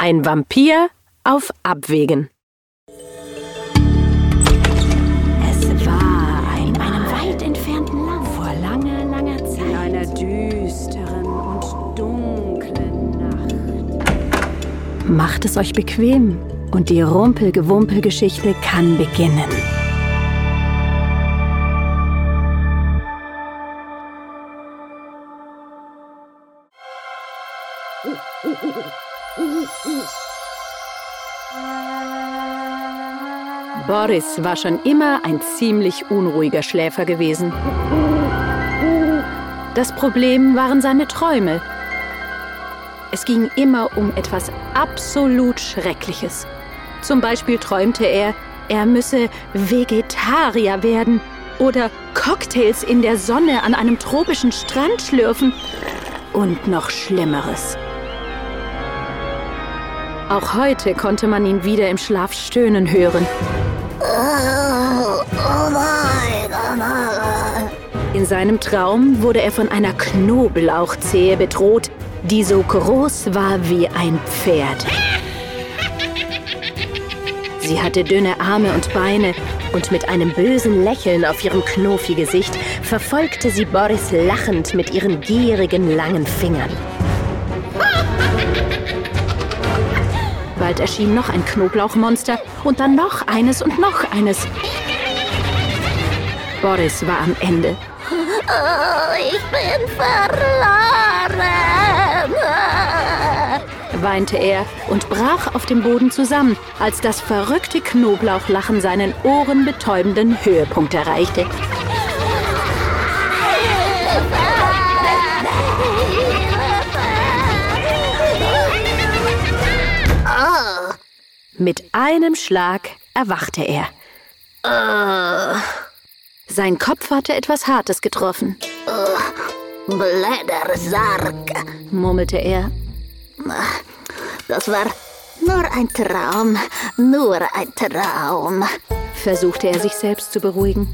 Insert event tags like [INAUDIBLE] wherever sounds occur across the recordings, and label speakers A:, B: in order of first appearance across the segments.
A: Ein Vampir auf Abwägen.
B: Es war in einem weit entfernten Land vor langer, langer Zeit.
C: In einer düsteren und dunklen Nacht.
B: Macht es euch bequem und die Rumpelgewumpelgeschichte kann beginnen.
A: Boris war schon immer ein ziemlich unruhiger Schläfer gewesen. Das Problem waren seine Träume. Es ging immer um etwas absolut Schreckliches. Zum Beispiel träumte er, er müsse Vegetarier werden oder Cocktails in der Sonne an einem tropischen Strand schlürfen und noch Schlimmeres. Auch heute konnte man ihn wieder im Schlaf stöhnen hören. In seinem Traum wurde er von einer Knoblauchzehe bedroht, die so groß war wie ein Pferd. Sie hatte dünne Arme und Beine und mit einem bösen Lächeln auf ihrem Knofi-Gesicht verfolgte sie Boris lachend mit ihren gierigen langen Fingern. Bald erschien noch ein Knoblauchmonster und dann noch eines und noch eines. Boris war am Ende.
D: Oh, ich bin verloren.
A: weinte er und brach auf dem Boden zusammen, als das verrückte Knoblauchlachen seinen ohrenbetäubenden Höhepunkt erreichte. Mit einem Schlag erwachte er. Sein Kopf hatte etwas Hartes getroffen,
D: Blättersarg.
A: murmelte er.
D: Das war nur ein Traum. Nur ein Traum.
A: versuchte er sich selbst zu beruhigen.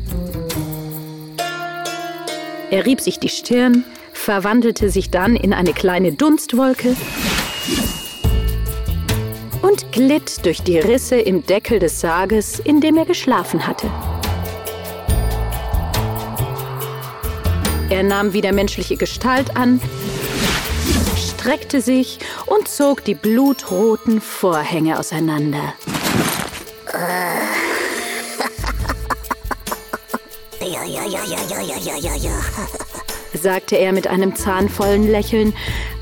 A: Er rieb sich die Stirn, verwandelte sich dann in eine kleine Dunstwolke und glitt durch die Risse im Deckel des Sarges, in dem er geschlafen hatte. Er nahm wieder menschliche Gestalt an, streckte sich und zog die blutroten Vorhänge auseinander. Äh. [LAUGHS]
D: Ja, ja, ja, ja, ja, ja, ja, ja, ja,
A: sagte er mit einem zahnvollen Lächeln,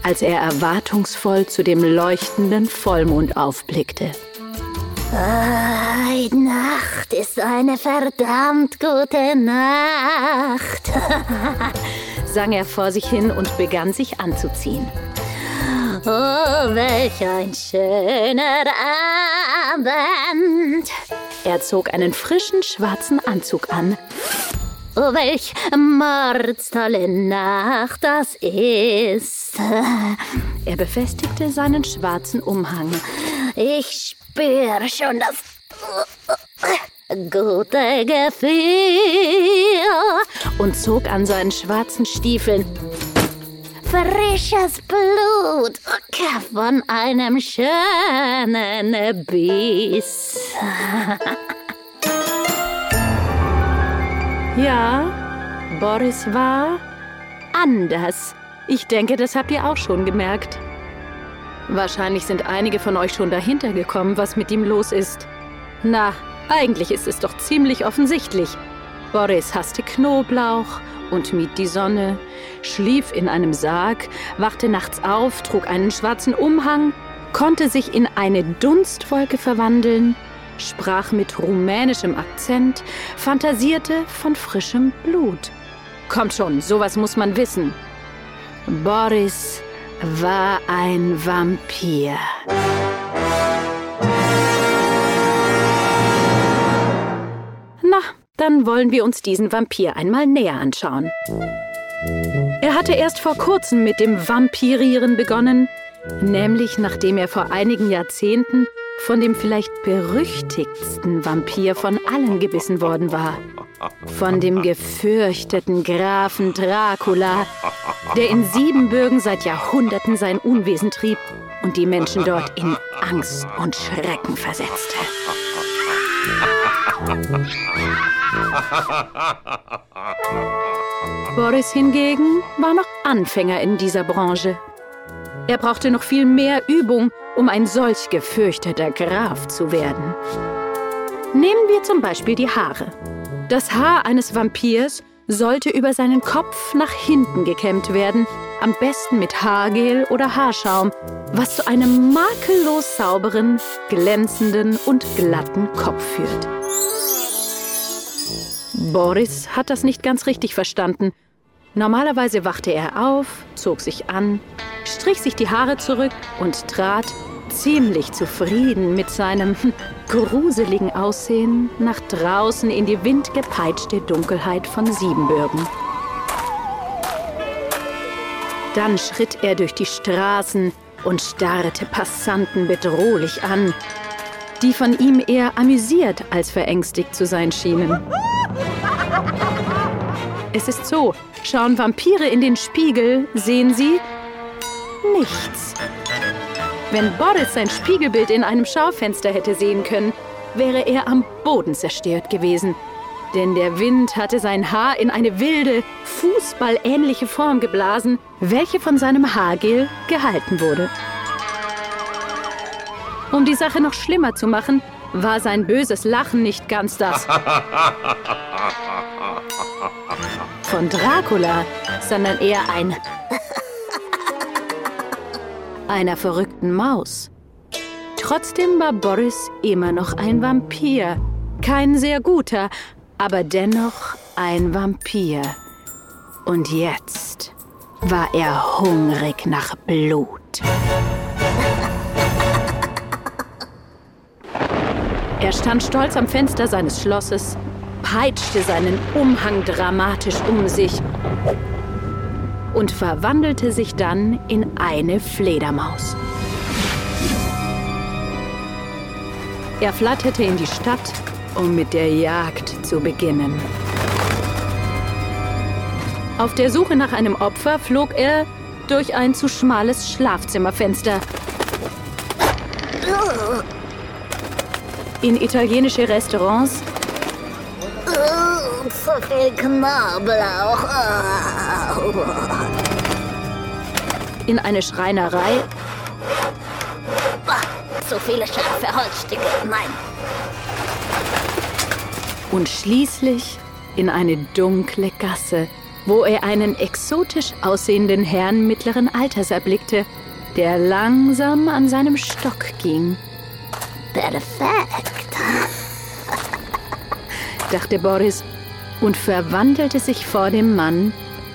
A: als er erwartungsvoll zu dem leuchtenden Vollmond aufblickte.
D: Die Nacht ist eine verdammt gute Nacht. [LAUGHS]
A: sang er vor sich hin und begann sich anzuziehen.
D: Oh, welch ein schöner Abend.
A: Er zog einen frischen schwarzen Anzug an,
D: Oh, welch mordstolle Nacht das ist.
A: er befestigte seinen schwarzen Umhang,
D: Ich spüre schon das gute Gefühl.
A: und zog an seinen schwarzen Stiefeln.
D: Frisches Blut von einem schönen Biss. [LAUGHS]
A: Ja, Boris war anders. Ich denke, das habt ihr auch schon gemerkt. Wahrscheinlich sind einige von euch schon dahinter gekommen, was mit ihm los ist. Na, eigentlich ist es doch ziemlich offensichtlich. Boris hasste Knoblauch und mied die Sonne, schlief in einem Sarg, wachte nachts auf, trug einen schwarzen Umhang, konnte sich in eine Dunstwolke verwandeln, sprach mit rumänischem Akzent, fantasierte von frischem Blut. Kommt schon, sowas muss man wissen. Boris war ein Vampir. Na, dann wollen wir uns diesen Vampir einmal näher anschauen. Er hatte erst vor kurzem mit dem Vampirieren begonnen, nämlich nachdem er vor einigen Jahrzehnten von dem vielleicht berüchtigtsten Vampir von allen gebissen worden war. Von dem gefürchteten Grafen Dracula, der in Siebenbürgen seit Jahrhunderten sein Unwesen trieb und die Menschen dort in Angst und Schrecken versetzte. Boris hingegen war noch Anfänger in dieser Branche. Er brauchte noch viel mehr Übung, um ein solch gefürchteter Graf zu werden. Nehmen wir zum Beispiel die Haare. Das Haar eines Vampirs sollte über seinen Kopf nach hinten gekämmt werden, am besten mit Haargel oder Haarschaum, was zu einem makellos sauberen, glänzenden und glatten Kopf führt. Boris hat das nicht ganz richtig verstanden. Normalerweise wachte er auf, zog sich an, strich sich die Haare zurück und trat, ziemlich zufrieden mit seinem [LAUGHS] gruseligen Aussehen, nach draußen in die windgepeitschte Dunkelheit von Siebenbürgen. Dann schritt er durch die Straßen und starrte Passanten bedrohlich an, die von ihm eher amüsiert als verängstigt zu sein schienen. Es ist so, schauen Vampire in den Spiegel, sehen sie nichts. Wenn Boris sein Spiegelbild in einem Schaufenster hätte sehen können, wäre er am Boden zerstört gewesen. Denn der Wind hatte sein Haar in eine wilde, fußballähnliche Form geblasen, welche von seinem Haargel gehalten wurde. Um die Sache noch schlimmer zu machen, war sein böses Lachen nicht ganz das [LAUGHS] von Dracula, sondern eher ein einer verrückten Maus. Trotzdem war Boris immer noch ein Vampir. Kein sehr guter, aber dennoch ein Vampir. Und jetzt war er hungrig nach Blut. Er stand stolz am Fenster seines Schlosses, peitschte seinen Umhang dramatisch um sich und verwandelte sich dann in eine Fledermaus. Er flatterte in die Stadt, um mit der Jagd zu beginnen. Auf der Suche nach einem Opfer flog er durch ein zu schmales Schlafzimmerfenster. In italienische Restaurants.
D: Oh, zu viel Knoblauch. Oh.
A: In eine Schreinerei.
D: Zu viele scharfe Holzstücke. Nein.
A: Und schließlich in eine dunkle Gasse, wo er einen exotisch aussehenden Herrn mittleren Alters erblickte, der langsam an seinem Stock ging.
D: Perfekt.
A: dachte Boris und verwandelte sich vor dem Mann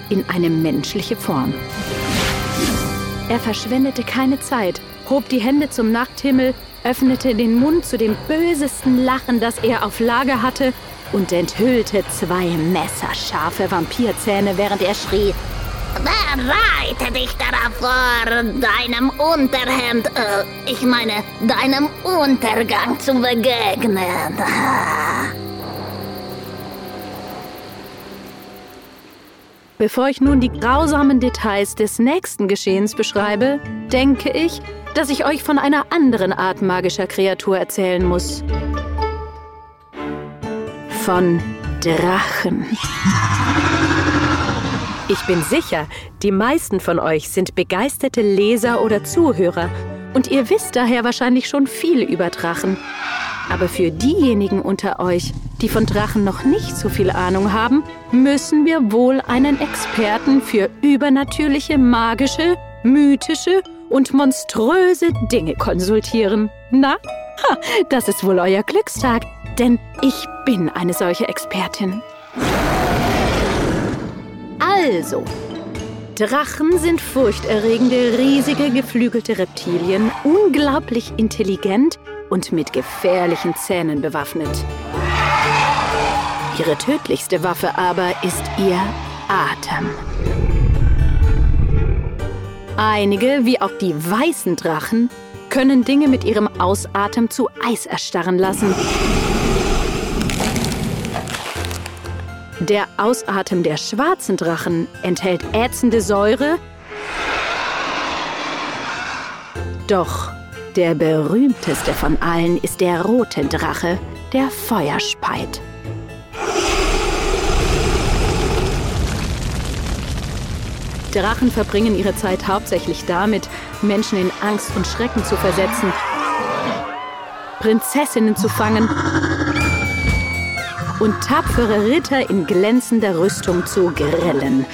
A: in eine menschliche Form. Er verschwendete keine Zeit, hob die Hände zum Nachthimmel, öffnete den Mund zu dem bösesten Lachen, das er auf Lager hatte, und enthüllte zwei messerscharfe Vampirzähne, während er schrie.
D: Bereite dich darauf vor, deinem Unterhemd, äh, ich meine, deinem Untergang zu begegnen.
A: Bevor ich nun die grausamen Details des nächsten Geschehens beschreibe, denke ich, dass ich euch von einer anderen Art magischer Kreatur erzählen muss. Von Drachen. Ich bin sicher, die meisten von euch sind begeisterte Leser oder Zuhörer und ihr wisst daher wahrscheinlich schon viel über Drachen. Aber für diejenigen unter euch, die von Drachen noch nicht so viel Ahnung haben, müssen wir wohl einen Experten für übernatürliche, magische, mythische und monströse Dinge konsultieren. Na, ha, das ist wohl euer Glückstag, denn ich bin eine solche Expertin. Also, Drachen sind furchterregende, riesige, geflügelte Reptilien, unglaublich intelligent und mit gefährlichen Zähnen bewaffnet. Ihre tödlichste Waffe aber ist ihr Atem. Einige, wie auch die weißen Drachen, können Dinge mit ihrem Ausatem zu Eis erstarren lassen. Der Ausatem der schwarzen Drachen enthält ätzende Säure Doch der berühmteste von allen ist der rote Drache, der Feuerspeit. Drachen verbringen ihre Zeit hauptsächlich damit, Menschen in Angst und Schrecken zu versetzen, Prinzessinnen zu fangen und tapfere Ritter in glänzender Rüstung zu grillen.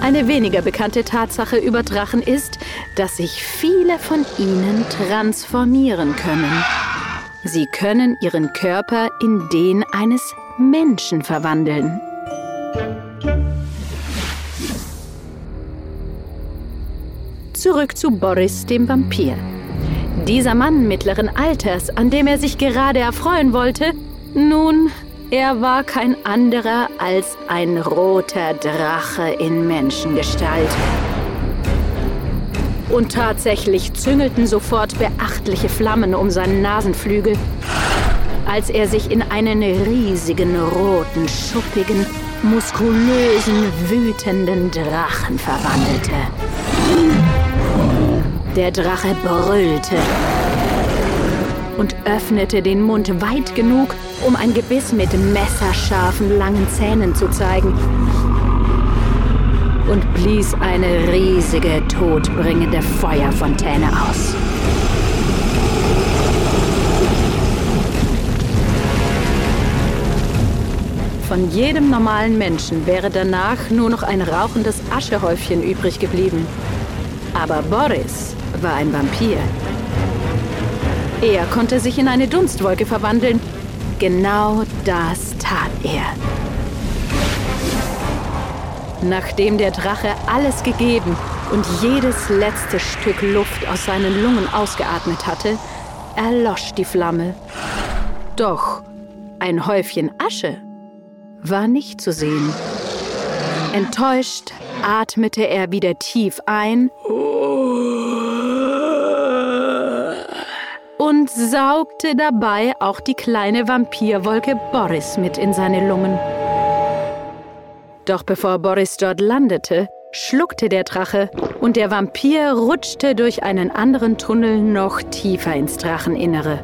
A: Eine weniger bekannte Tatsache über Drachen ist, dass sich viele von ihnen transformieren können. Sie können ihren Körper in den eines Menschen verwandeln. Zurück zu Boris, dem Vampir. Dieser Mann mittleren Alters, an dem er sich gerade erfreuen wollte, nun, er war kein anderer als ein roter Drache in Menschengestalt. Und tatsächlich züngelten sofort beachtliche Flammen um seinen Nasenflügel, als er sich in einen riesigen, roten, schuppigen, muskulösen, wütenden Drachen verwandelte. Der Drache brüllte und öffnete den Mund weit genug, um ein Gebiss mit messerscharfen, langen Zähnen zu zeigen und blies eine riesige, todbringende Feuerfontäne aus. Von jedem normalen Menschen wäre danach nur noch ein rauchendes Aschehäufchen übrig geblieben. Aber Boris war ein Vampir. Er konnte sich in eine Dunstwolke verwandeln. Genau das tat er. Nachdem der Drache alles gegeben und jedes letzte Stück Luft aus seinen Lungen ausgeatmet hatte, erlosch die Flamme. Doch ein Häufchen Asche war nicht zu sehen. Enttäuscht atmete er wieder tief ein und saugte dabei auch die kleine Vampirwolke Boris mit in seine Lungen. Doch bevor Boris dort landete, schluckte der Drache und der Vampir rutschte durch einen anderen Tunnel noch tiefer ins Dracheninnere.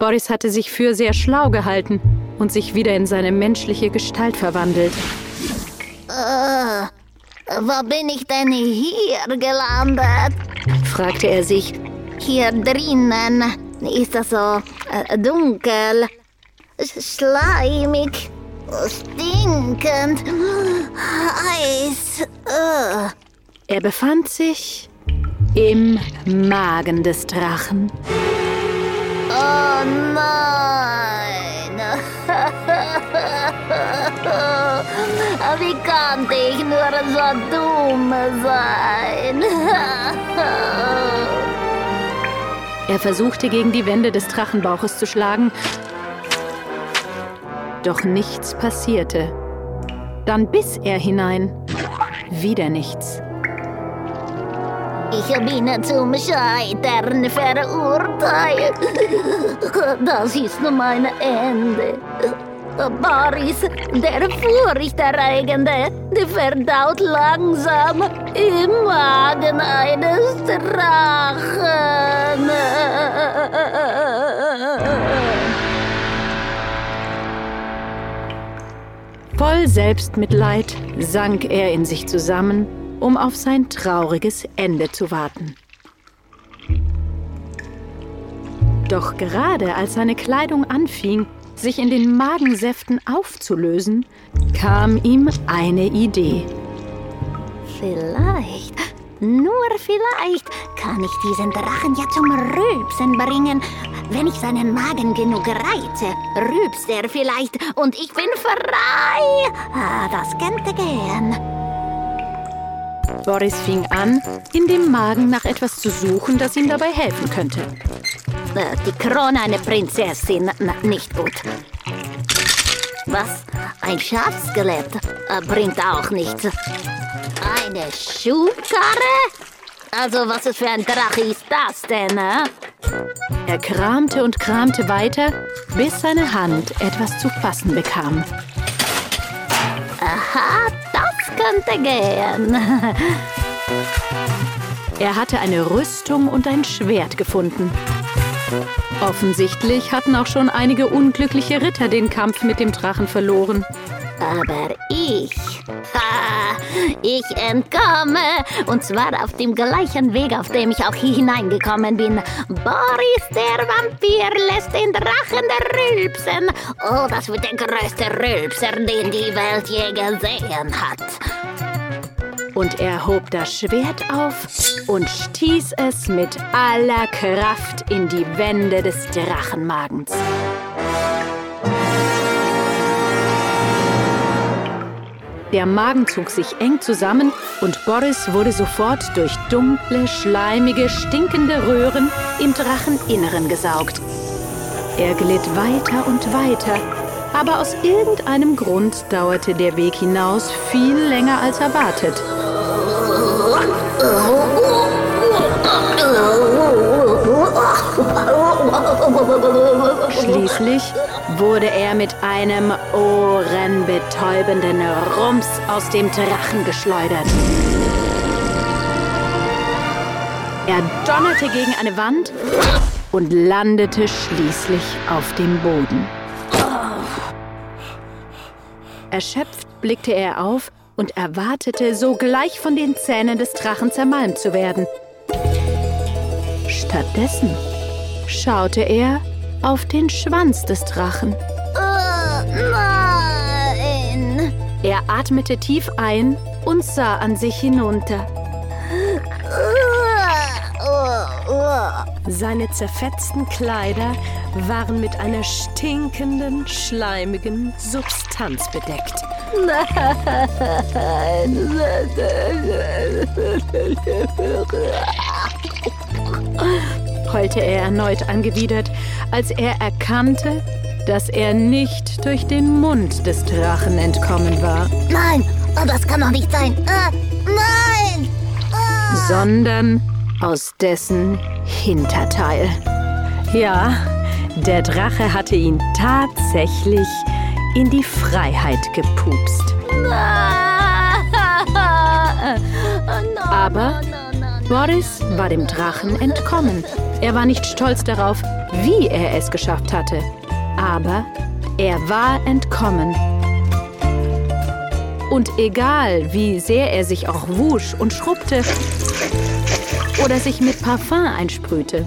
A: Boris hatte sich für sehr schlau gehalten und sich wieder in seine menschliche Gestalt verwandelt.
D: Äh, wo bin ich denn hier gelandet?
A: fragte er sich.
D: Hier drinnen ist das so äh, dunkel, schleimig, stinkend, heiß. Äh.
A: Er befand sich im Magen des Drachen.
D: Oh nein! [LAUGHS] Wie konnte ich nur so dumm sein? [LAUGHS]
A: Er versuchte gegen die Wände des Drachenbauches zu schlagen, doch nichts passierte. Dann biss er hinein. Wieder nichts.
D: Ich bin zum Scheitern verurteilt. Das ist mein Ende. Boris, der Furchterregende, verdaut langsam im Magen eines Drachen.
A: Voll Selbstmitleid sank er in sich zusammen um auf sein trauriges Ende zu warten. Doch gerade als seine Kleidung anfing, sich in den Magensäften aufzulösen, kam ihm eine Idee.
D: Vielleicht, nur vielleicht, kann ich diesen Drachen ja zum Rülpsen bringen. Wenn ich seinen Magen genug reize, rülpst er vielleicht und ich bin frei. Ah, das könnte gehen.
A: Boris fing an, in dem Magen nach etwas zu suchen, das ihm dabei helfen könnte.
D: Äh, die Krone einer Prinzessin, na, nicht gut. Was? Ein Schafskelett? Äh, bringt auch nichts. Eine Schubkarre? Also, was ist für ein Drache ist das denn, äh?
A: Er kramte und kramte weiter, bis seine Hand etwas zu fassen bekam.
D: Aha, das könnte gehen. [LAUGHS]
A: Er hatte eine Rüstung und ein Schwert gefunden. Offensichtlich hatten auch schon einige unglückliche Ritter den Kampf mit dem Drachen verloren.
D: Aber ich, ha, ich entkomme. Und zwar auf dem gleichen Weg, auf dem ich auch hier hineingekommen bin. Boris der Vampir lässt den Drachen rülpsen. Oh, das wird der größte Rülpser, den die Welt je gesehen hat.
A: Und er hob das Schwert auf und stieß es mit aller Kraft in die Wände des Drachenmagens. Der Magen zog sich eng zusammen und Boris wurde sofort durch dunkle, schleimige, stinkende Röhren im Dracheninneren gesaugt. Er glitt weiter und weiter, aber aus irgendeinem Grund dauerte der Weg hinaus viel länger als erwartet. Schließlich wurde er mit einem ohrenbetäubenden Rums aus dem Drachen geschleudert. Er donnerte gegen eine Wand und landete schließlich auf dem Boden. Erschöpft blickte er auf und erwartete, sogleich von den Zähnen des Drachen zermalmt zu werden. Stattdessen schaute er auf den Schwanz des Drachen.
D: Oh, nein.
A: Er atmete tief ein und sah an sich hinunter.
C: Seine zerfetzten Kleider waren mit einer stinkenden, schleimigen Substanz bedeckt.
A: Heulte er erneut angewidert, als er erkannte, dass er nicht durch den Mund des Drachen entkommen war,
D: Nein, oh, das kann doch nicht sein. Äh, nein! Ah.
A: sondern aus dessen Hinterteil. Ja, der Drache hatte ihn tatsächlich in die Freiheit gepupst. [LAUGHS] Aber Boris war dem Drachen entkommen. Er war nicht stolz darauf, wie er es geschafft hatte. Aber er war entkommen. Und egal, wie sehr er sich auch wusch und schrubbte oder sich mit Parfum einsprühte,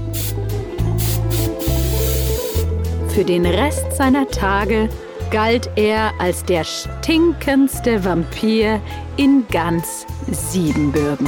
A: für den Rest seiner Tage galt er als der stinkendste Vampir in ganz Siebenbürgen.